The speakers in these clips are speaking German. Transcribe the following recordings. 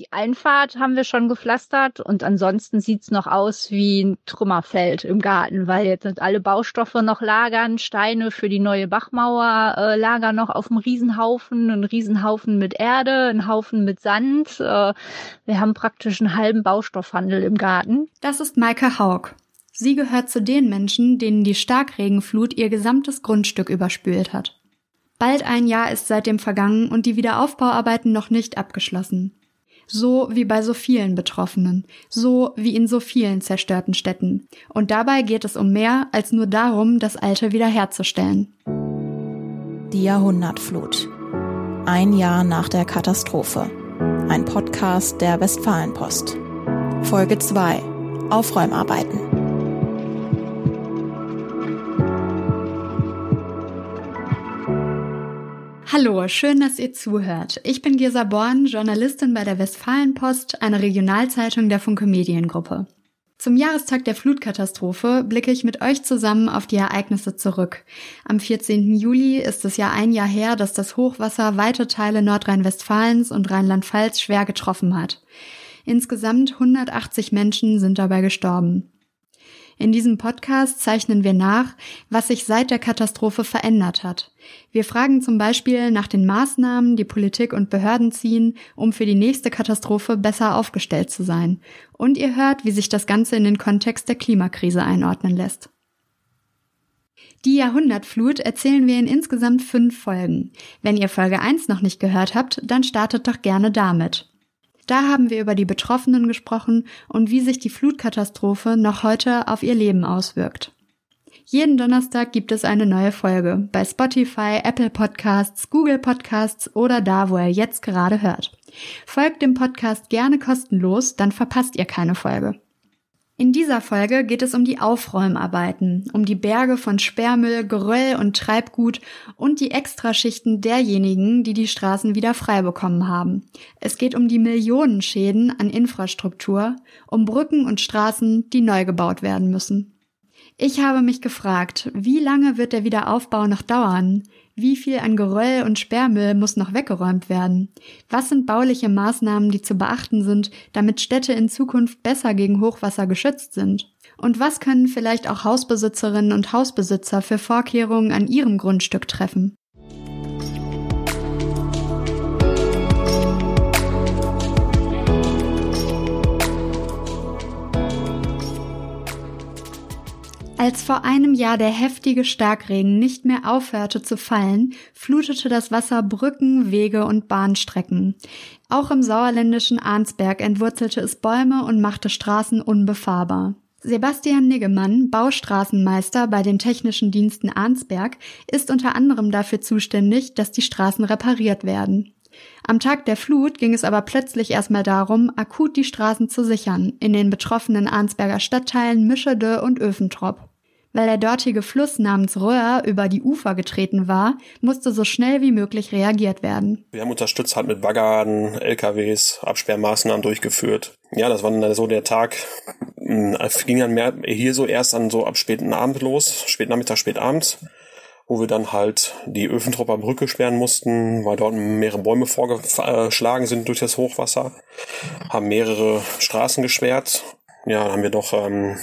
Die Einfahrt haben wir schon gepflastert und ansonsten sieht's noch aus wie ein Trümmerfeld im Garten, weil jetzt sind alle Baustoffe noch lagern, Steine für die neue Bachmauer äh, lagern noch auf dem Riesenhaufen, ein Riesenhaufen mit Erde, ein Haufen mit Sand. Äh, wir haben praktisch einen halben Baustoffhandel im Garten. Das ist Maike Haug. Sie gehört zu den Menschen, denen die Starkregenflut ihr gesamtes Grundstück überspült hat. Bald ein Jahr ist seitdem vergangen und die Wiederaufbauarbeiten noch nicht abgeschlossen. So wie bei so vielen Betroffenen, so wie in so vielen zerstörten Städten. Und dabei geht es um mehr als nur darum, das Alte wiederherzustellen. Die Jahrhundertflut. Ein Jahr nach der Katastrophe. Ein Podcast der Westfalenpost. Folge 2. Aufräumarbeiten. Hallo, schön, dass ihr zuhört. Ich bin Gesa Born, Journalistin bei der Westfalenpost, einer Regionalzeitung der Funke Mediengruppe. Zum Jahrestag der Flutkatastrophe blicke ich mit euch zusammen auf die Ereignisse zurück. Am 14. Juli ist es ja ein Jahr her, dass das Hochwasser weite Teile Nordrhein-Westfalens und Rheinland-Pfalz schwer getroffen hat. Insgesamt 180 Menschen sind dabei gestorben. In diesem Podcast zeichnen wir nach, was sich seit der Katastrophe verändert hat. Wir fragen zum Beispiel nach den Maßnahmen, die Politik und Behörden ziehen, um für die nächste Katastrophe besser aufgestellt zu sein. Und ihr hört, wie sich das Ganze in den Kontext der Klimakrise einordnen lässt. Die Jahrhundertflut erzählen wir in insgesamt fünf Folgen. Wenn ihr Folge 1 noch nicht gehört habt, dann startet doch gerne damit. Da haben wir über die Betroffenen gesprochen und wie sich die Flutkatastrophe noch heute auf ihr Leben auswirkt. Jeden Donnerstag gibt es eine neue Folge bei Spotify, Apple Podcasts, Google Podcasts oder da, wo ihr jetzt gerade hört. Folgt dem Podcast gerne kostenlos, dann verpasst ihr keine Folge. In dieser Folge geht es um die Aufräumarbeiten, um die Berge von Sperrmüll, Geröll und Treibgut und die Extraschichten derjenigen, die die Straßen wieder frei bekommen haben. Es geht um die Millionenschäden an Infrastruktur, um Brücken und Straßen, die neu gebaut werden müssen. Ich habe mich gefragt, wie lange wird der Wiederaufbau noch dauern? Wie viel an Geröll und Sperrmüll muss noch weggeräumt werden? Was sind bauliche Maßnahmen, die zu beachten sind, damit Städte in Zukunft besser gegen Hochwasser geschützt sind? Und was können vielleicht auch Hausbesitzerinnen und Hausbesitzer für Vorkehrungen an ihrem Grundstück treffen? Als vor einem Jahr der heftige Starkregen nicht mehr aufhörte zu fallen, flutete das Wasser Brücken, Wege und Bahnstrecken. Auch im sauerländischen Arnsberg entwurzelte es Bäume und machte Straßen unbefahrbar. Sebastian Niggemann, Baustraßenmeister bei den Technischen Diensten Arnsberg, ist unter anderem dafür zuständig, dass die Straßen repariert werden. Am Tag der Flut ging es aber plötzlich erstmal darum, akut die Straßen zu sichern, in den betroffenen Arnsberger Stadtteilen Mischede und Öfentrop. Weil der dortige Fluss namens Röhr über die Ufer getreten war, musste so schnell wie möglich reagiert werden. Wir haben unterstützt halt mit Baggern, LKWs, Absperrmaßnahmen durchgeführt. Ja, das war dann so der Tag, hm, es ging dann mehr hier so erst an so ab späten Abend los, spät Nachmittag, spät abends, wo wir dann halt die Öfentropper Brücke sperren mussten, weil dort mehrere Bäume vorgeschlagen sind durch das Hochwasser, haben mehrere Straßen gesperrt. Ja, dann haben wir doch ähm,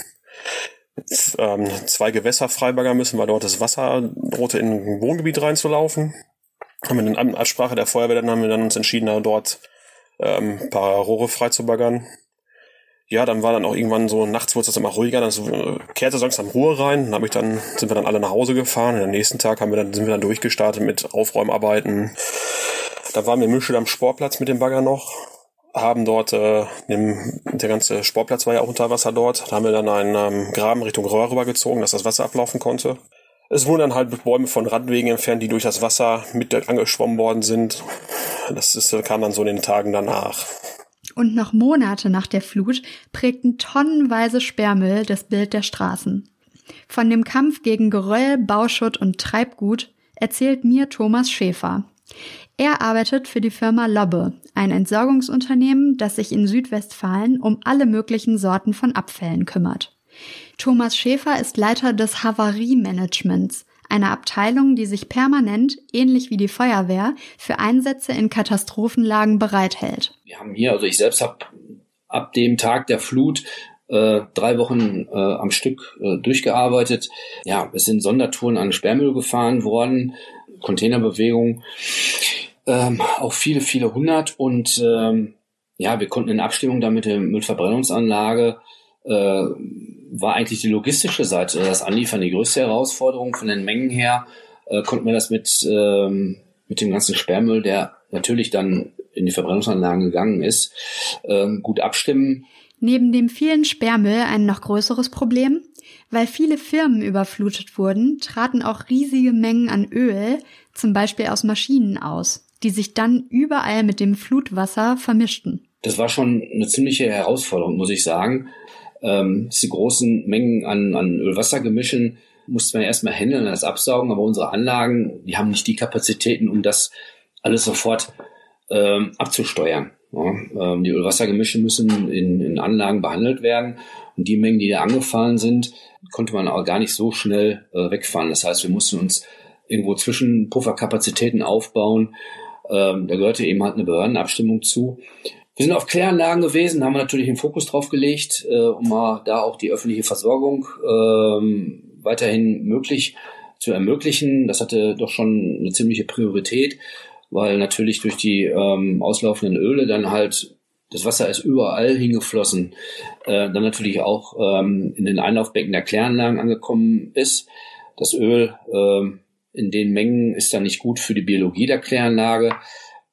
ähm, zwei Gewässer freibaggern müssen, weil dort das Wasser drohte in ein Wohngebiet reinzulaufen. Haben wir in Absprache der Feuerwehr, dann haben wir dann uns entschieden, dort ähm, ein paar Rohre freizubaggern. Ja, dann war dann auch irgendwann so, nachts wurde es immer ruhiger, dann so, äh, kehrte langsam Ruhe rein, dann hab ich dann, sind wir dann alle nach Hause gefahren, und am nächsten Tag haben wir dann, sind wir dann durchgestartet mit Aufräumarbeiten. Da waren wir Mische am Sportplatz mit dem Bagger noch, haben dort, äh, dem, der ganze Sportplatz war ja auch unter Wasser dort, da haben wir dann einen ähm, Graben Richtung Röhr rübergezogen, dass das Wasser ablaufen konnte. Es wurden dann halt Bäume von Radwegen entfernt, die durch das Wasser mit angeschwommen worden sind. Das ist, kam dann so in den Tagen danach. Und noch Monate nach der Flut prägten tonnenweise Sperrmüll das Bild der Straßen. Von dem Kampf gegen Geröll, Bauschutt und Treibgut erzählt mir Thomas Schäfer. Er arbeitet für die Firma Lobbe, ein Entsorgungsunternehmen, das sich in Südwestfalen um alle möglichen Sorten von Abfällen kümmert. Thomas Schäfer ist Leiter des Havariemanagements, eine Abteilung, die sich permanent, ähnlich wie die Feuerwehr, für Einsätze in Katastrophenlagen bereithält. Wir haben hier, also ich selbst habe ab dem Tag der Flut äh, drei Wochen äh, am Stück äh, durchgearbeitet. Ja, es sind Sondertouren an Sperrmüll gefahren worden, Containerbewegung, ähm, auch viele, viele hundert und ähm, ja, wir konnten in Abstimmung da mit der Müllverbrennungsanlage äh, war eigentlich die logistische Seite, das Anliefern die größte Herausforderung. Von den Mengen her äh, konnten wir das mit, ähm, mit dem ganzen Sperrmüll, der natürlich dann in die Verbrennungsanlagen gegangen ist, ähm, gut abstimmen. Neben dem vielen Sperrmüll ein noch größeres Problem. Weil viele Firmen überflutet wurden, traten auch riesige Mengen an Öl, zum Beispiel aus Maschinen aus, die sich dann überall mit dem Flutwasser vermischten. Das war schon eine ziemliche Herausforderung, muss ich sagen. Ähm, diese großen Mengen an, an Öl-Wasser-Gemischen mussten wir erstmal handeln, das absaugen, aber unsere Anlagen, die haben nicht die Kapazitäten, um das alles sofort ähm, abzusteuern. Ja, ähm, die Ölwassergemische müssen in, in Anlagen behandelt werden und die Mengen, die da angefallen sind, konnte man auch gar nicht so schnell äh, wegfahren. Das heißt, wir mussten uns irgendwo zwischen Pufferkapazitäten aufbauen. Ähm, da gehörte eben halt eine Behördenabstimmung zu. Wir sind auf Kläranlagen gewesen, haben wir natürlich den Fokus drauf gelegt, äh, um mal da auch die öffentliche Versorgung ähm, weiterhin möglich zu ermöglichen. Das hatte doch schon eine ziemliche Priorität weil natürlich durch die ähm, auslaufenden Öle dann halt das Wasser ist überall hingeflossen, äh, dann natürlich auch ähm, in den Einlaufbecken der Kläranlagen angekommen ist. Das Öl äh, in den Mengen ist dann nicht gut für die Biologie der Kläranlage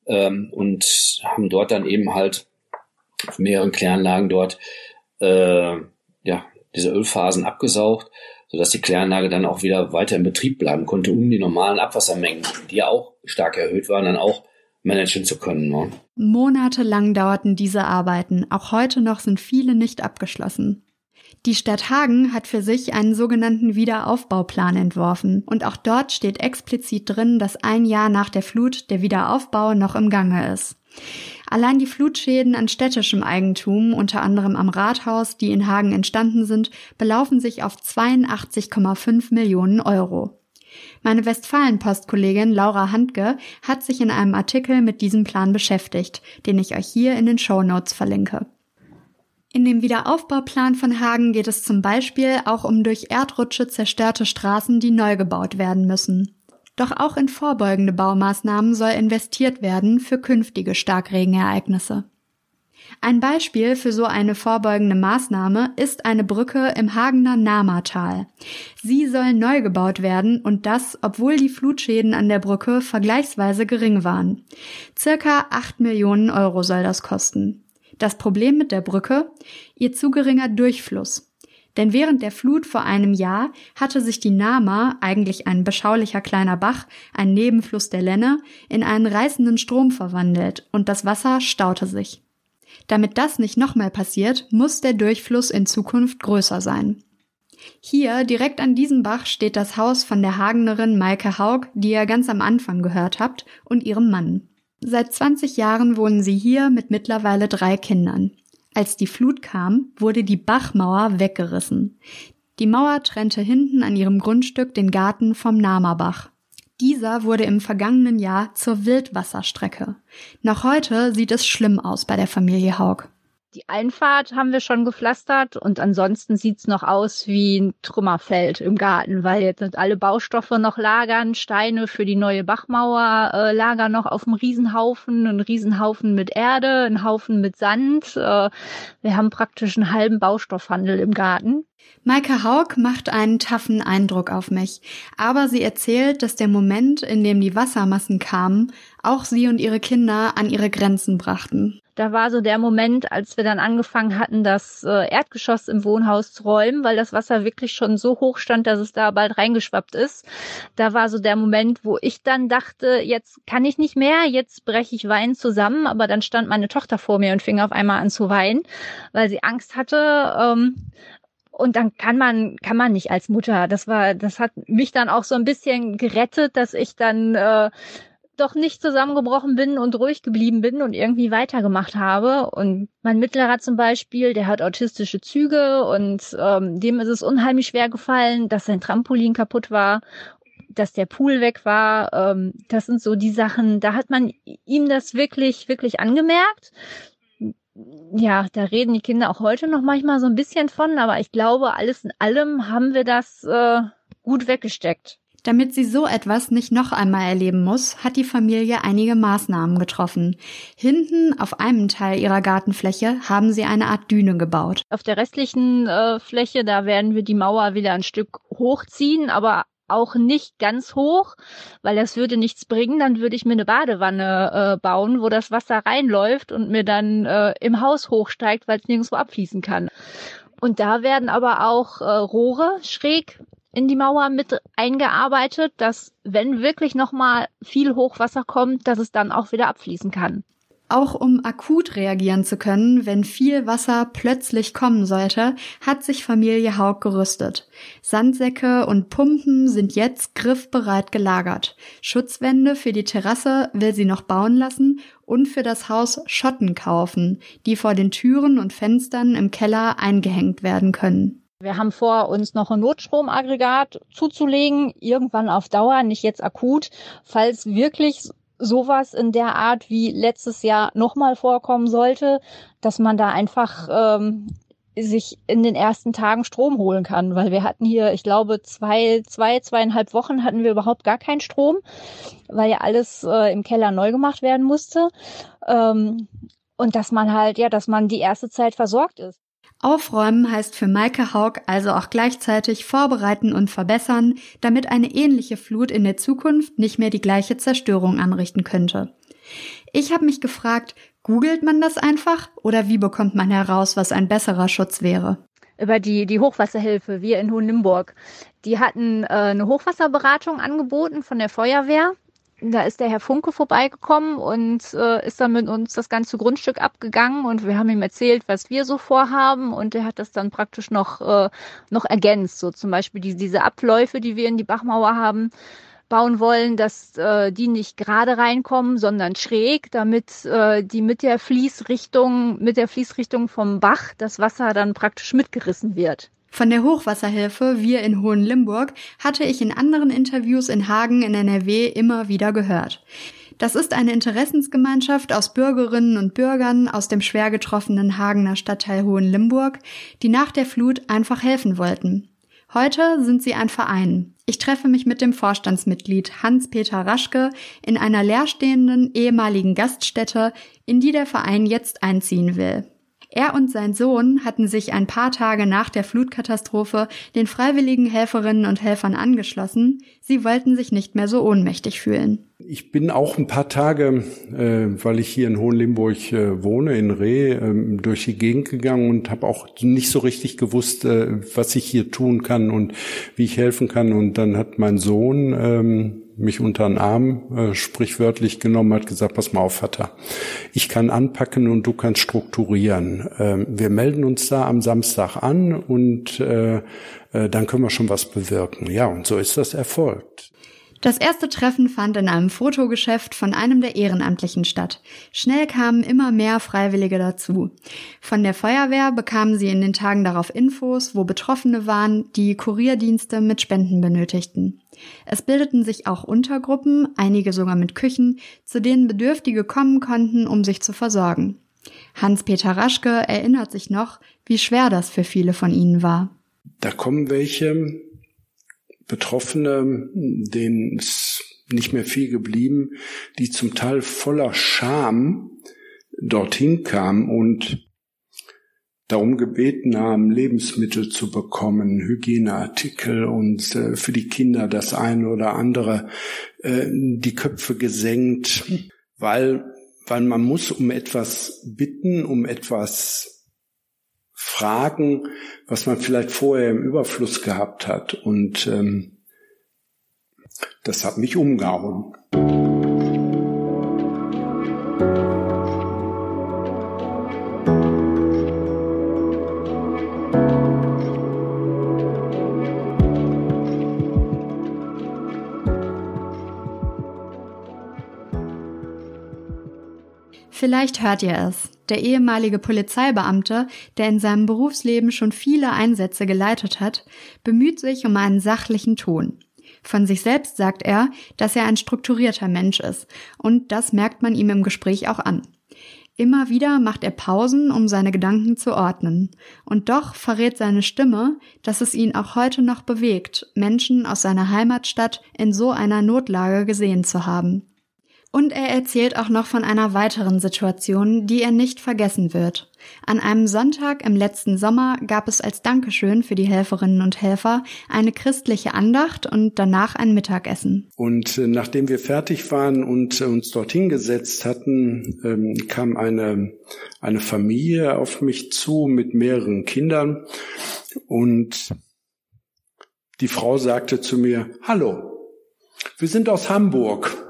ähm, und haben dort dann eben halt auf mehreren Kläranlagen dort äh, ja diese Ölphasen abgesaugt, sodass die Kläranlage dann auch wieder weiter in Betrieb bleiben konnte, um die normalen Abwassermengen, die ja auch stark erhöht waren, dann auch managen zu können. Ne? Monatelang dauerten diese Arbeiten. Auch heute noch sind viele nicht abgeschlossen. Die Stadt Hagen hat für sich einen sogenannten Wiederaufbauplan entworfen und auch dort steht explizit drin, dass ein Jahr nach der Flut der Wiederaufbau noch im Gange ist. Allein die Flutschäden an städtischem Eigentum, unter anderem am Rathaus, die in Hagen entstanden sind, belaufen sich auf 82,5 Millionen Euro. Meine Westfalenpost-Kollegin Laura Handke hat sich in einem Artikel mit diesem Plan beschäftigt, den ich euch hier in den Show Notes verlinke. In dem Wiederaufbauplan von Hagen geht es zum Beispiel auch um durch Erdrutsche zerstörte Straßen, die neu gebaut werden müssen. Doch auch in vorbeugende Baumaßnahmen soll investiert werden für künftige Starkregenereignisse. Ein Beispiel für so eine vorbeugende Maßnahme ist eine Brücke im Hagener Namatal. Sie soll neu gebaut werden und das, obwohl die Flutschäden an der Brücke vergleichsweise gering waren. Circa 8 Millionen Euro soll das kosten. Das Problem mit der Brücke? Ihr zu geringer Durchfluss. Denn während der Flut vor einem Jahr hatte sich die Nama, eigentlich ein beschaulicher kleiner Bach, ein Nebenfluss der Lenne, in einen reißenden Strom verwandelt und das Wasser staute sich. Damit das nicht nochmal passiert, muss der Durchfluss in Zukunft größer sein. Hier, direkt an diesem Bach, steht das Haus von der Hagenerin Maike Haug, die ihr ganz am Anfang gehört habt, und ihrem Mann. Seit 20 Jahren wohnen sie hier mit mittlerweile drei Kindern. Als die Flut kam, wurde die Bachmauer weggerissen. Die Mauer trennte hinten an ihrem Grundstück den Garten vom Namerbach. Dieser wurde im vergangenen Jahr zur Wildwasserstrecke. Noch heute sieht es schlimm aus bei der Familie Haug. Die Einfahrt haben wir schon gepflastert und ansonsten sieht's noch aus wie ein Trümmerfeld im Garten, weil jetzt alle Baustoffe noch lagern, Steine für die neue Bachmauer äh, lagern noch auf dem Riesenhaufen, ein Riesenhaufen mit Erde, ein Haufen mit Sand. Äh, wir haben praktisch einen halben Baustoffhandel im Garten. Maike Haug macht einen taffen Eindruck auf mich, aber sie erzählt, dass der Moment, in dem die Wassermassen kamen, auch sie und ihre Kinder an ihre Grenzen brachten. Da war so der Moment, als wir dann angefangen hatten, das äh, Erdgeschoss im Wohnhaus zu räumen, weil das Wasser wirklich schon so hoch stand, dass es da bald reingeschwappt ist. Da war so der Moment, wo ich dann dachte, jetzt kann ich nicht mehr, jetzt breche ich Wein zusammen. Aber dann stand meine Tochter vor mir und fing auf einmal an zu weinen, weil sie Angst hatte. Ähm, und dann kann man kann man nicht als Mutter. Das war das hat mich dann auch so ein bisschen gerettet, dass ich dann äh, doch nicht zusammengebrochen bin und ruhig geblieben bin und irgendwie weitergemacht habe. Und mein Mittlerer zum Beispiel, der hat autistische Züge und ähm, dem ist es unheimlich schwer gefallen, dass sein Trampolin kaputt war dass der Pool weg war. Ähm, das sind so die Sachen, da hat man ihm das wirklich, wirklich angemerkt. Ja, da reden die Kinder auch heute noch manchmal so ein bisschen von, aber ich glaube, alles in allem haben wir das äh, gut weggesteckt. Damit sie so etwas nicht noch einmal erleben muss, hat die Familie einige Maßnahmen getroffen. Hinten auf einem Teil ihrer Gartenfläche haben sie eine Art Düne gebaut. Auf der restlichen äh, Fläche, da werden wir die Mauer wieder ein Stück hochziehen, aber auch nicht ganz hoch, weil das würde nichts bringen. Dann würde ich mir eine Badewanne äh, bauen, wo das Wasser reinläuft und mir dann äh, im Haus hochsteigt, weil es nirgendwo abfließen kann. Und da werden aber auch äh, Rohre schräg in die Mauer mit eingearbeitet, dass wenn wirklich noch mal viel Hochwasser kommt, dass es dann auch wieder abfließen kann. Auch um akut reagieren zu können, wenn viel Wasser plötzlich kommen sollte, hat sich Familie Haug gerüstet. Sandsäcke und Pumpen sind jetzt griffbereit gelagert. Schutzwände für die Terrasse will sie noch bauen lassen und für das Haus Schotten kaufen, die vor den Türen und Fenstern im Keller eingehängt werden können. Wir haben vor, uns noch ein Notstromaggregat zuzulegen, irgendwann auf Dauer, nicht jetzt akut, falls wirklich sowas in der Art wie letztes Jahr nochmal vorkommen sollte, dass man da einfach ähm, sich in den ersten Tagen Strom holen kann, weil wir hatten hier, ich glaube, zwei, zwei, zweieinhalb Wochen hatten wir überhaupt gar keinen Strom, weil ja alles äh, im Keller neu gemacht werden musste. Ähm, und dass man halt, ja, dass man die erste Zeit versorgt ist. Aufräumen heißt für Maike Haug also auch gleichzeitig vorbereiten und verbessern, damit eine ähnliche Flut in der Zukunft nicht mehr die gleiche Zerstörung anrichten könnte. Ich habe mich gefragt, googelt man das einfach oder wie bekommt man heraus, was ein besserer Schutz wäre? Über die, die Hochwasserhilfe, wir in Hohenlimburg. Die hatten äh, eine Hochwasserberatung angeboten von der Feuerwehr da ist der Herr Funke vorbeigekommen und äh, ist dann mit uns das ganze Grundstück abgegangen und wir haben ihm erzählt, was wir so vorhaben und er hat das dann praktisch noch, äh, noch ergänzt. So zum Beispiel die, diese Abläufe, die wir in die Bachmauer haben, bauen wollen, dass äh, die nicht gerade reinkommen, sondern schräg, damit äh, die mit der Fließrichtung, mit der Fließrichtung vom Bach das Wasser dann praktisch mitgerissen wird. Von der Hochwasserhilfe Wir in Hohenlimburg hatte ich in anderen Interviews in Hagen in NRW immer wieder gehört. Das ist eine Interessensgemeinschaft aus Bürgerinnen und Bürgern aus dem schwer getroffenen Hagener Stadtteil Hohenlimburg, die nach der Flut einfach helfen wollten. Heute sind sie ein Verein. Ich treffe mich mit dem Vorstandsmitglied Hans-Peter Raschke in einer leerstehenden ehemaligen Gaststätte, in die der Verein jetzt einziehen will. Er und sein Sohn hatten sich ein paar Tage nach der Flutkatastrophe den freiwilligen Helferinnen und Helfern angeschlossen. Sie wollten sich nicht mehr so ohnmächtig fühlen. Ich bin auch ein paar Tage, äh, weil ich hier in Hohenlimburg äh, wohne, in Reh, äh, durch die Gegend gegangen und habe auch nicht so richtig gewusst, äh, was ich hier tun kann und wie ich helfen kann. Und dann hat mein Sohn ähm, mich unter den Arm äh, sprichwörtlich genommen, hat gesagt, pass mal auf, Vater, ich kann anpacken und du kannst strukturieren. Ähm, wir melden uns da am Samstag an und äh, äh, dann können wir schon was bewirken. Ja, und so ist das erfolgt. Das erste Treffen fand in einem Fotogeschäft von einem der Ehrenamtlichen statt. Schnell kamen immer mehr Freiwillige dazu. Von der Feuerwehr bekamen sie in den Tagen darauf Infos, wo Betroffene waren, die Kurierdienste mit Spenden benötigten. Es bildeten sich auch Untergruppen, einige sogar mit Küchen, zu denen Bedürftige kommen konnten, um sich zu versorgen. Hans-Peter Raschke erinnert sich noch, wie schwer das für viele von ihnen war. Da kommen welche, Betroffene, denen ist nicht mehr viel geblieben, die zum Teil voller Scham dorthin kamen und darum gebeten haben, Lebensmittel zu bekommen, Hygieneartikel und äh, für die Kinder das eine oder andere, äh, die Köpfe gesenkt, weil, weil man muss um etwas bitten, um etwas fragen, was man vielleicht vorher im Überfluss gehabt hat. Und ähm, das hat mich umgehauen. Vielleicht hört ihr es. Der ehemalige Polizeibeamte, der in seinem Berufsleben schon viele Einsätze geleitet hat, bemüht sich um einen sachlichen Ton. Von sich selbst sagt er, dass er ein strukturierter Mensch ist. Und das merkt man ihm im Gespräch auch an. Immer wieder macht er Pausen, um seine Gedanken zu ordnen. Und doch verrät seine Stimme, dass es ihn auch heute noch bewegt, Menschen aus seiner Heimatstadt in so einer Notlage gesehen zu haben. Und er erzählt auch noch von einer weiteren Situation, die er nicht vergessen wird. An einem Sonntag im letzten Sommer gab es als Dankeschön für die Helferinnen und Helfer eine christliche Andacht und danach ein Mittagessen. Und äh, nachdem wir fertig waren und äh, uns dorthin gesetzt hatten, ähm, kam eine, eine Familie auf mich zu mit mehreren Kindern und die Frau sagte zu mir, Hallo, wir sind aus Hamburg.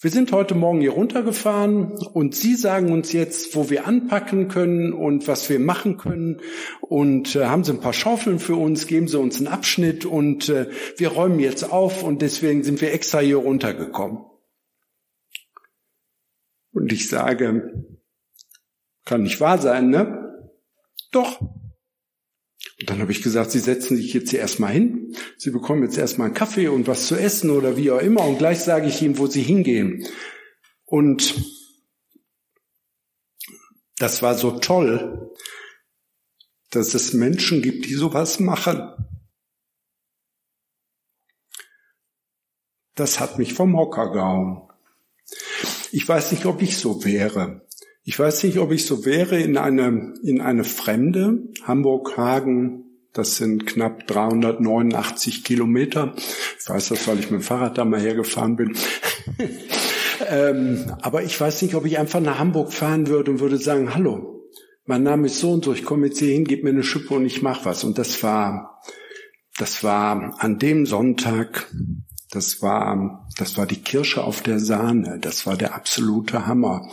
Wir sind heute Morgen hier runtergefahren und Sie sagen uns jetzt, wo wir anpacken können und was wir machen können und äh, haben Sie ein paar Schaufeln für uns, geben Sie uns einen Abschnitt und äh, wir räumen jetzt auf und deswegen sind wir extra hier runtergekommen. Und ich sage, kann nicht wahr sein, ne? Doch, und dann habe ich gesagt, Sie setzen sich jetzt hier erstmal hin. Sie bekommen jetzt erstmal einen Kaffee und was zu essen oder wie auch immer. Und gleich sage ich Ihnen, wo Sie hingehen. Und das war so toll, dass es Menschen gibt, die sowas machen. Das hat mich vom Hocker gehauen. Ich weiß nicht, ob ich so wäre. Ich weiß nicht, ob ich so wäre in eine, in eine Fremde, Hamburg-Hagen, das sind knapp 389 Kilometer. Ich weiß das, weil ich mit dem Fahrrad da mal hergefahren bin. ähm, aber ich weiß nicht, ob ich einfach nach Hamburg fahren würde und würde sagen, hallo, mein Name ist so und so, ich komme jetzt hier hin, gib mir eine Schippe und ich mach was. Und das war, das war an dem Sonntag das war, das war die Kirsche auf der Sahne. Das war der absolute Hammer.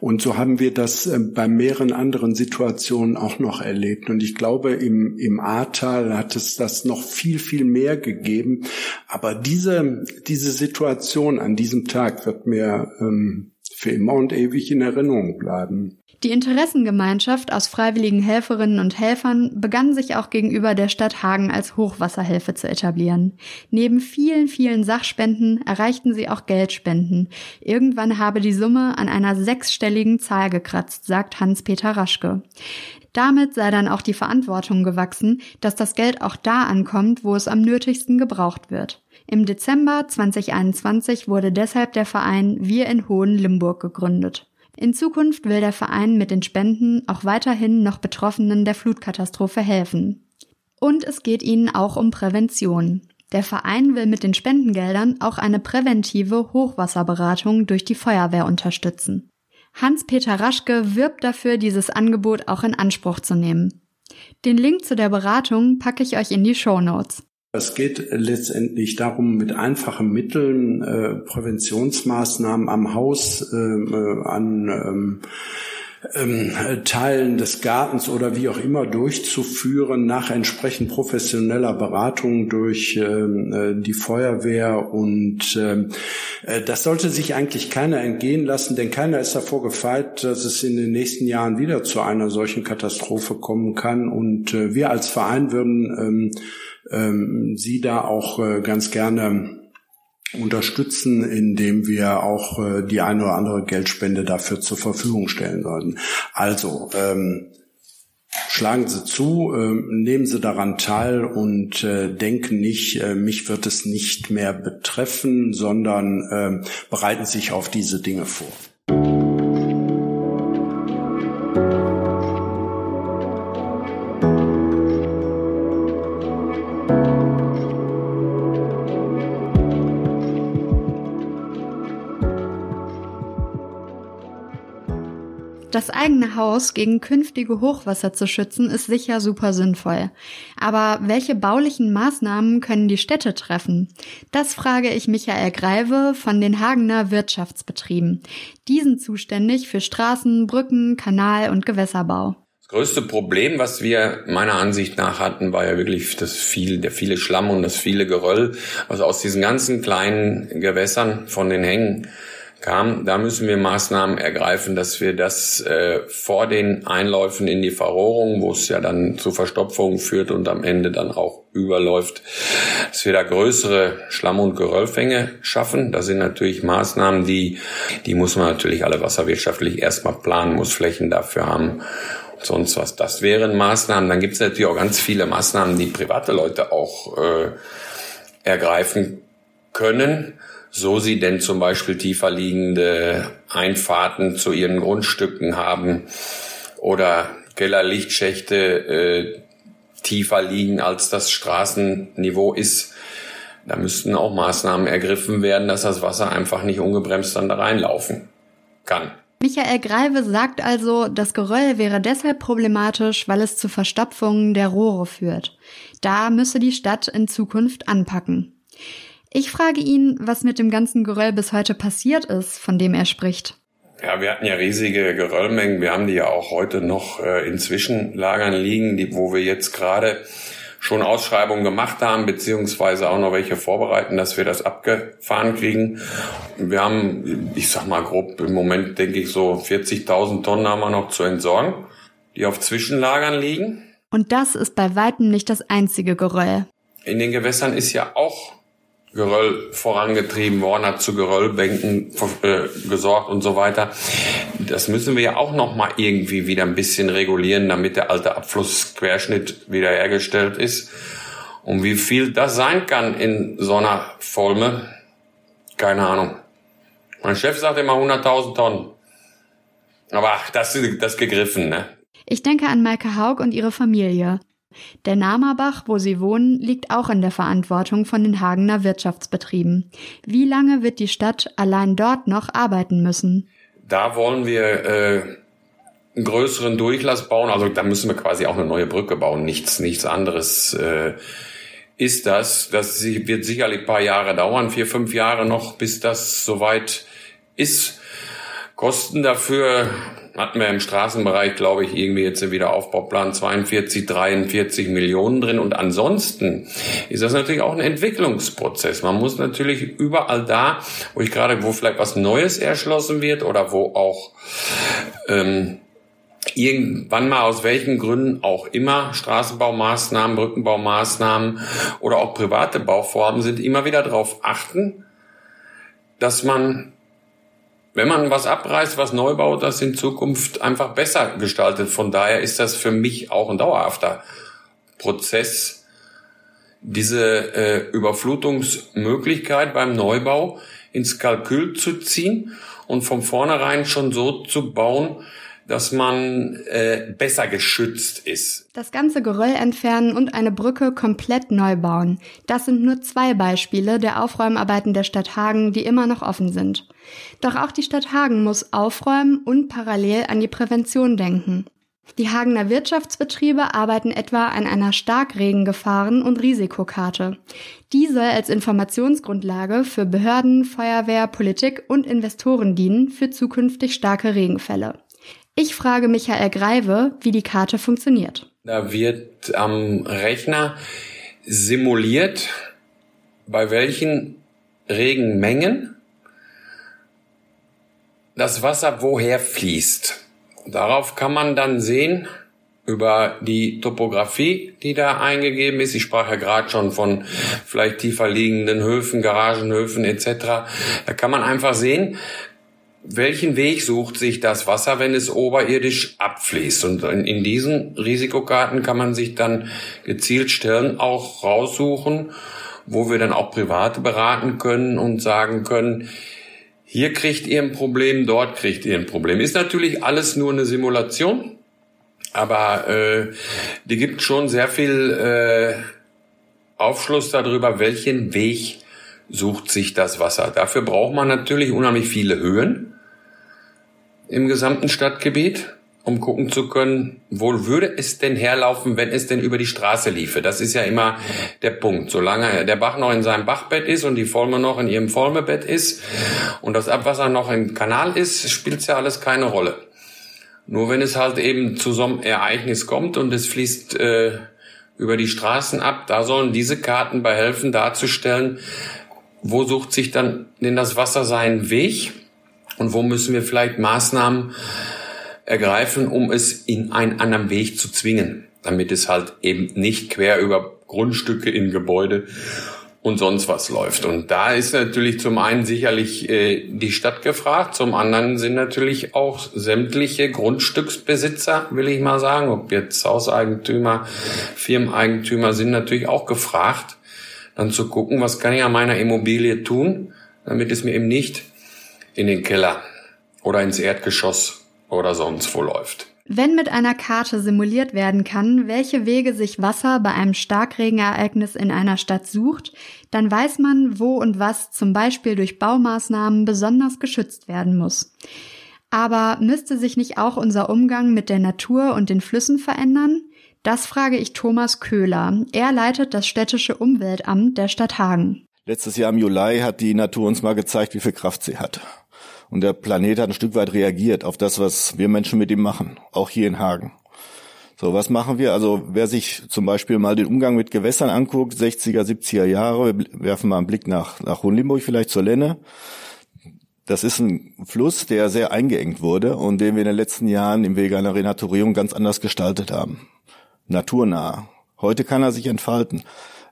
Und so haben wir das äh, bei mehreren anderen Situationen auch noch erlebt. Und ich glaube, im, im Ahrtal hat es das noch viel, viel mehr gegeben. Aber diese, diese Situation an diesem Tag wird mir ähm, für immer und ewig in Erinnerung bleiben. Die Interessengemeinschaft aus freiwilligen Helferinnen und Helfern begann sich auch gegenüber der Stadt Hagen als Hochwasserhilfe zu etablieren. Neben vielen, vielen Sachspenden erreichten sie auch Geldspenden. Irgendwann habe die Summe an einer sechsstelligen Zahl gekratzt, sagt Hans-Peter Raschke. Damit sei dann auch die Verantwortung gewachsen, dass das Geld auch da ankommt, wo es am nötigsten gebraucht wird. Im Dezember 2021 wurde deshalb der Verein Wir in Hohen Limburg gegründet. In Zukunft will der Verein mit den Spenden auch weiterhin noch Betroffenen der Flutkatastrophe helfen. Und es geht ihnen auch um Prävention. Der Verein will mit den Spendengeldern auch eine präventive Hochwasserberatung durch die Feuerwehr unterstützen. Hans-Peter Raschke wirbt dafür, dieses Angebot auch in Anspruch zu nehmen. Den Link zu der Beratung packe ich euch in die Show Notes. Es geht letztendlich darum, mit einfachen Mitteln äh, Präventionsmaßnahmen am Haus, äh, äh, an ähm, ähm, Teilen des Gartens oder wie auch immer durchzuführen, nach entsprechend professioneller Beratung durch ähm, äh, die Feuerwehr. Und ähm, äh, das sollte sich eigentlich keiner entgehen lassen, denn keiner ist davor gefeit, dass es in den nächsten Jahren wieder zu einer solchen Katastrophe kommen kann. Und äh, wir als Verein würden ähm, ähm, Sie da auch äh, ganz gerne unterstützen, indem wir auch äh, die eine oder andere Geldspende dafür zur Verfügung stellen sollten. Also ähm, schlagen Sie zu, äh, nehmen Sie daran teil und äh, denken nicht, äh, mich wird es nicht mehr betreffen, sondern äh, bereiten sich auf diese Dinge vor. Das eigene Haus gegen künftige Hochwasser zu schützen, ist sicher super sinnvoll. Aber welche baulichen Maßnahmen können die Städte treffen? Das frage ich Michael Greive von den Hagener Wirtschaftsbetrieben. Diesen zuständig für Straßen, Brücken, Kanal und Gewässerbau. Das größte Problem, was wir meiner Ansicht nach hatten, war ja wirklich das viel, der viele Schlamm und das viele Geröll, was aus diesen ganzen kleinen Gewässern von den Hängen kam. Da müssen wir Maßnahmen ergreifen, dass wir das äh, vor den Einläufen in die Verrohrung, wo es ja dann zu Verstopfungen führt und am Ende dann auch überläuft, dass wir da größere Schlamm- und Geröllfänge schaffen. Das sind natürlich Maßnahmen, die, die muss man natürlich alle wasserwirtschaftlich erstmal planen, muss Flächen dafür haben sonst was. Das wären Maßnahmen. Dann gibt es natürlich auch ganz viele Maßnahmen, die private Leute auch äh, ergreifen können so sie denn zum Beispiel tiefer liegende Einfahrten zu ihren Grundstücken haben oder Kellerlichtschächte äh, tiefer liegen, als das Straßenniveau ist. Da müssten auch Maßnahmen ergriffen werden, dass das Wasser einfach nicht ungebremst dann da reinlaufen kann. Michael Greive sagt also, das Geröll wäre deshalb problematisch, weil es zu Verstopfungen der Rohre führt. Da müsse die Stadt in Zukunft anpacken. Ich frage ihn, was mit dem ganzen Geröll bis heute passiert ist, von dem er spricht. Ja, wir hatten ja riesige Geröllmengen. Wir haben die ja auch heute noch äh, in Zwischenlagern liegen, die, wo wir jetzt gerade schon Ausschreibungen gemacht haben, beziehungsweise auch noch welche vorbereiten, dass wir das abgefahren kriegen. Wir haben, ich sag mal grob, im Moment denke ich so 40.000 Tonnen haben wir noch zu entsorgen, die auf Zwischenlagern liegen. Und das ist bei weitem nicht das einzige Geröll. In den Gewässern ist ja auch Geröll vorangetrieben worden, hat zu Geröllbänken äh, gesorgt und so weiter. Das müssen wir ja auch noch mal irgendwie wieder ein bisschen regulieren, damit der alte Abflussquerschnitt wiederhergestellt ist. Und wie viel das sein kann in so einer Folme, keine Ahnung. Mein Chef sagt immer 100.000 Tonnen. Aber das ist das gegriffen, ne? Ich denke an Maike Haug und ihre Familie. Der Namerbach, wo sie wohnen, liegt auch in der Verantwortung von den Hagener Wirtschaftsbetrieben. Wie lange wird die Stadt allein dort noch arbeiten müssen? Da wollen wir äh, einen größeren Durchlass bauen. Also da müssen wir quasi auch eine neue Brücke bauen. Nichts, nichts anderes äh, ist das. Das wird sicherlich ein paar Jahre dauern, vier, fünf Jahre noch, bis das soweit ist. Kosten dafür hatten wir im Straßenbereich, glaube ich, irgendwie jetzt wieder Aufbauplan 42, 43 Millionen drin. Und ansonsten ist das natürlich auch ein Entwicklungsprozess. Man muss natürlich überall da, wo ich gerade, wo vielleicht was Neues erschlossen wird oder wo auch ähm, irgendwann mal aus welchen Gründen auch immer Straßenbaumaßnahmen, Brückenbaumaßnahmen oder auch private Bauvorhaben sind, immer wieder darauf achten, dass man wenn man was abreißt, was neu baut, das in Zukunft einfach besser gestaltet. Von daher ist das für mich auch ein dauerhafter Prozess, diese äh, Überflutungsmöglichkeit beim Neubau ins Kalkül zu ziehen und von vornherein schon so zu bauen, dass man äh, besser geschützt ist. Das ganze Geröll entfernen und eine Brücke komplett neu bauen. Das sind nur zwei Beispiele der Aufräumarbeiten der Stadt Hagen, die immer noch offen sind. Doch auch die Stadt Hagen muss aufräumen und parallel an die Prävention denken. Die Hagener Wirtschaftsbetriebe arbeiten etwa an einer Starkregengefahren- und Risikokarte. Die soll als Informationsgrundlage für Behörden, Feuerwehr, Politik und Investoren dienen für zukünftig starke Regenfälle. Ich frage Michael Greive, wie die Karte funktioniert. Da wird am Rechner simuliert, bei welchen Regenmengen das Wasser woher fließt. Darauf kann man dann sehen, über die Topografie, die da eingegeben ist. Ich sprach ja gerade schon von vielleicht tiefer liegenden Höfen, Garagenhöfen etc. Da kann man einfach sehen, welchen Weg sucht sich das Wasser, wenn es oberirdisch abfließt? Und in diesen Risikokarten kann man sich dann gezielt Stellen auch raussuchen, wo wir dann auch Private beraten können und sagen können, hier kriegt ihr ein Problem, dort kriegt ihr ein Problem. Ist natürlich alles nur eine Simulation, aber äh, die gibt schon sehr viel äh, Aufschluss darüber, welchen Weg sucht sich das Wasser. Dafür braucht man natürlich unheimlich viele Höhen im gesamten Stadtgebiet, um gucken zu können, wo würde es denn herlaufen, wenn es denn über die Straße liefe. Das ist ja immer der Punkt. Solange der Bach noch in seinem Bachbett ist und die Volme noch in ihrem Volmebett ist und das Abwasser noch im Kanal ist, spielt es ja alles keine Rolle. Nur wenn es halt eben zu so einem Ereignis kommt und es fließt äh, über die Straßen ab, da sollen diese Karten bei helfen darzustellen, wo sucht sich dann denn das Wasser seinen Weg und wo müssen wir vielleicht Maßnahmen ergreifen, um es in einen anderen Weg zu zwingen, damit es halt eben nicht quer über Grundstücke in Gebäude und sonst was läuft. Und da ist natürlich zum einen sicherlich äh, die Stadt gefragt, zum anderen sind natürlich auch sämtliche Grundstücksbesitzer, will ich mal sagen, ob jetzt Hauseigentümer, Firmeneigentümer sind natürlich auch gefragt, dann zu gucken, was kann ich an meiner Immobilie tun, damit es mir eben nicht in den Keller oder ins Erdgeschoss oder sonst wo läuft. Wenn mit einer Karte simuliert werden kann, welche Wege sich Wasser bei einem Starkregenereignis in einer Stadt sucht, dann weiß man, wo und was zum Beispiel durch Baumaßnahmen besonders geschützt werden muss. Aber müsste sich nicht auch unser Umgang mit der Natur und den Flüssen verändern? Das frage ich Thomas Köhler. Er leitet das städtische Umweltamt der Stadt Hagen. Letztes Jahr im Juli hat die Natur uns mal gezeigt, wie viel Kraft sie hat. Und der Planet hat ein Stück weit reagiert auf das, was wir Menschen mit ihm machen, auch hier in Hagen. So, was machen wir? Also wer sich zum Beispiel mal den Umgang mit Gewässern anguckt, 60er, 70er Jahre, wir werfen mal einen Blick nach, nach Hohenlimburg vielleicht zur Lenne. Das ist ein Fluss, der sehr eingeengt wurde und den wir in den letzten Jahren im Wege einer Renaturierung ganz anders gestaltet haben. Naturnah. Heute kann er sich entfalten.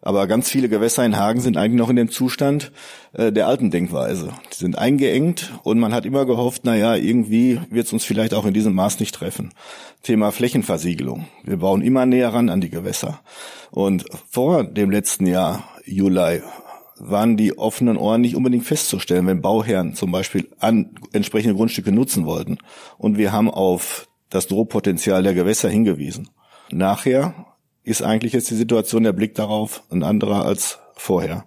Aber ganz viele Gewässer in Hagen sind eigentlich noch in dem Zustand äh, der alten Denkweise. Die sind eingeengt und man hat immer gehofft, na ja, irgendwie wird es uns vielleicht auch in diesem Maß nicht treffen. Thema Flächenversiegelung. Wir bauen immer näher ran an die Gewässer. Und vor dem letzten Jahr, Juli, waren die offenen Ohren nicht unbedingt festzustellen, wenn Bauherren zum Beispiel an entsprechende Grundstücke nutzen wollten. Und wir haben auf das Drohpotenzial der Gewässer hingewiesen. Nachher ist eigentlich jetzt die Situation, der Blick darauf ein anderer als vorher.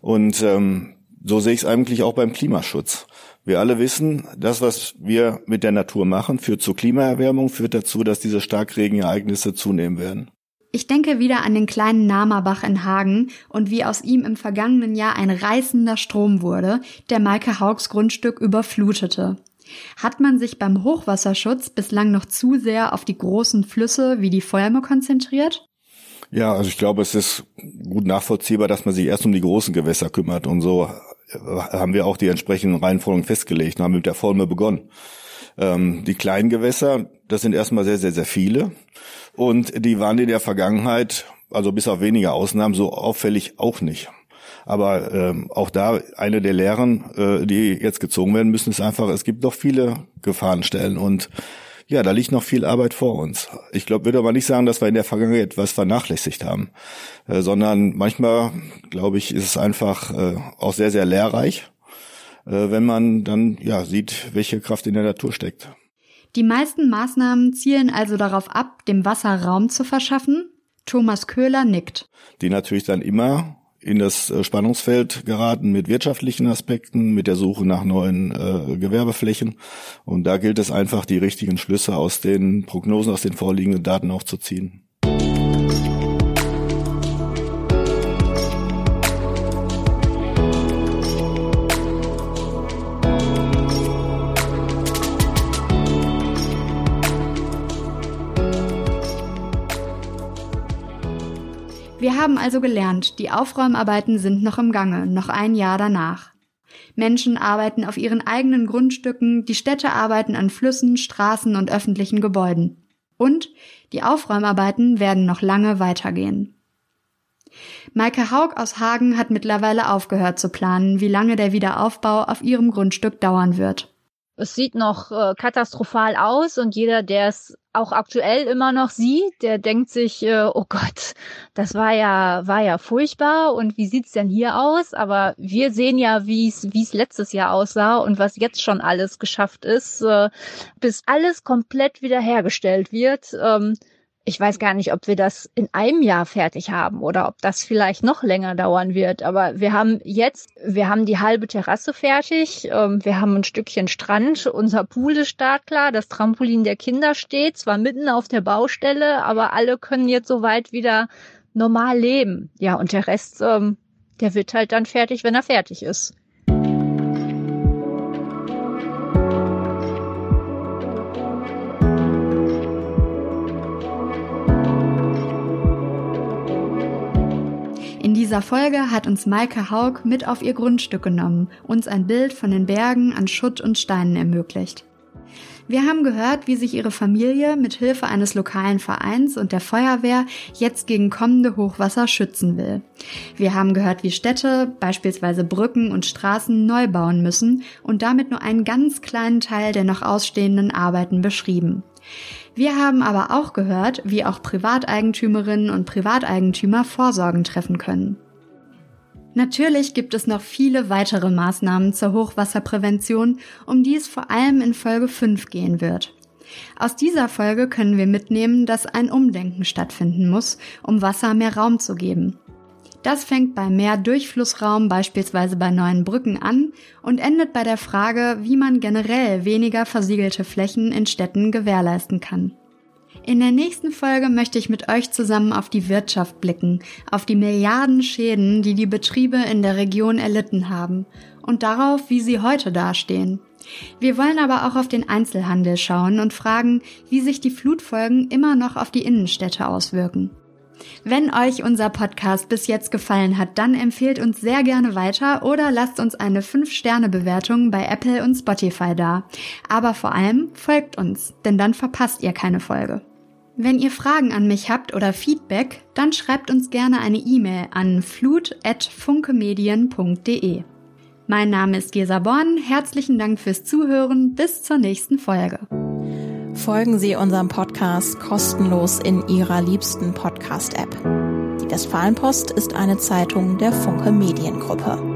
Und ähm, so sehe ich es eigentlich auch beim Klimaschutz. Wir alle wissen, das, was wir mit der Natur machen, führt zur Klimaerwärmung, führt dazu, dass diese Starkregenereignisse zunehmen werden. Ich denke wieder an den kleinen Namerbach in Hagen und wie aus ihm im vergangenen Jahr ein reißender Strom wurde, der Maike Haugs Grundstück überflutete. Hat man sich beim Hochwasserschutz bislang noch zu sehr auf die großen Flüsse wie die Feuerme konzentriert? Ja, also ich glaube, es ist gut nachvollziehbar, dass man sich erst um die großen Gewässer kümmert. Und so haben wir auch die entsprechenden Reihenfolgen festgelegt und haben mit der Folme begonnen. Ähm, die kleinen Gewässer, das sind erstmal sehr, sehr, sehr viele. Und die waren in der Vergangenheit, also bis auf wenige Ausnahmen, so auffällig auch nicht. Aber ähm, auch da eine der Lehren, äh, die jetzt gezogen werden müssen, ist einfach, es gibt doch viele Gefahrenstellen und ja, da liegt noch viel Arbeit vor uns. Ich glaube, würde aber nicht sagen, dass wir in der Vergangenheit etwas vernachlässigt haben, äh, sondern manchmal, glaube ich, ist es einfach äh, auch sehr, sehr lehrreich, äh, wenn man dann ja sieht, welche Kraft in der Natur steckt. Die meisten Maßnahmen zielen also darauf ab, dem Wasser Raum zu verschaffen. Thomas Köhler nickt. Die natürlich dann immer in das äh, Spannungsfeld geraten mit wirtschaftlichen Aspekten, mit der Suche nach neuen äh, Gewerbeflächen. Und da gilt es einfach, die richtigen Schlüsse aus den Prognosen, aus den vorliegenden Daten auch zu ziehen. Wir haben also gelernt, die Aufräumarbeiten sind noch im Gange, noch ein Jahr danach. Menschen arbeiten auf ihren eigenen Grundstücken, die Städte arbeiten an Flüssen, Straßen und öffentlichen Gebäuden. Und die Aufräumarbeiten werden noch lange weitergehen. Maike Haug aus Hagen hat mittlerweile aufgehört zu planen, wie lange der Wiederaufbau auf ihrem Grundstück dauern wird. Es sieht noch äh, katastrophal aus und jeder, der es auch aktuell immer noch sieht, der denkt sich, äh, oh Gott, das war ja, war ja furchtbar und wie sieht's denn hier aus? Aber wir sehen ja, wie es wie es letztes Jahr aussah und was jetzt schon alles geschafft ist, äh, bis alles komplett wiederhergestellt wird. Ähm, ich weiß gar nicht, ob wir das in einem Jahr fertig haben oder ob das vielleicht noch länger dauern wird. Aber wir haben jetzt, wir haben die halbe Terrasse fertig, ähm, wir haben ein Stückchen Strand, unser Pool ist startklar, das Trampolin der Kinder steht, zwar mitten auf der Baustelle, aber alle können jetzt soweit wieder normal leben. Ja, und der Rest, ähm, der wird halt dann fertig, wenn er fertig ist. Dieser Folge hat uns Maike Haug mit auf ihr Grundstück genommen, uns ein Bild von den Bergen an Schutt und Steinen ermöglicht. Wir haben gehört, wie sich ihre Familie mit Hilfe eines lokalen Vereins und der Feuerwehr jetzt gegen kommende Hochwasser schützen will. Wir haben gehört, wie Städte, beispielsweise Brücken und Straßen, neu bauen müssen und damit nur einen ganz kleinen Teil der noch ausstehenden Arbeiten beschrieben. Wir haben aber auch gehört, wie auch Privateigentümerinnen und Privateigentümer Vorsorgen treffen können. Natürlich gibt es noch viele weitere Maßnahmen zur Hochwasserprävention, um die es vor allem in Folge 5 gehen wird. Aus dieser Folge können wir mitnehmen, dass ein Umdenken stattfinden muss, um Wasser mehr Raum zu geben. Das fängt bei mehr Durchflussraum beispielsweise bei neuen Brücken an und endet bei der Frage, wie man generell weniger versiegelte Flächen in Städten gewährleisten kann. In der nächsten Folge möchte ich mit euch zusammen auf die Wirtschaft blicken, auf die Milliarden Schäden, die die Betriebe in der Region erlitten haben und darauf, wie sie heute dastehen. Wir wollen aber auch auf den Einzelhandel schauen und fragen, wie sich die Flutfolgen immer noch auf die Innenstädte auswirken. Wenn euch unser Podcast bis jetzt gefallen hat, dann empfehlt uns sehr gerne weiter oder lasst uns eine 5-Sterne-Bewertung bei Apple und Spotify da. Aber vor allem folgt uns, denn dann verpasst ihr keine Folge. Wenn ihr Fragen an mich habt oder Feedback, dann schreibt uns gerne eine E-Mail an flut.funkemedien.de. Mein Name ist Gesa Born, herzlichen Dank fürs Zuhören, bis zur nächsten Folge. Folgen Sie unserem Podcast kostenlos in Ihrer liebsten Podcast-App. Die Westfalenpost ist eine Zeitung der Funke Mediengruppe.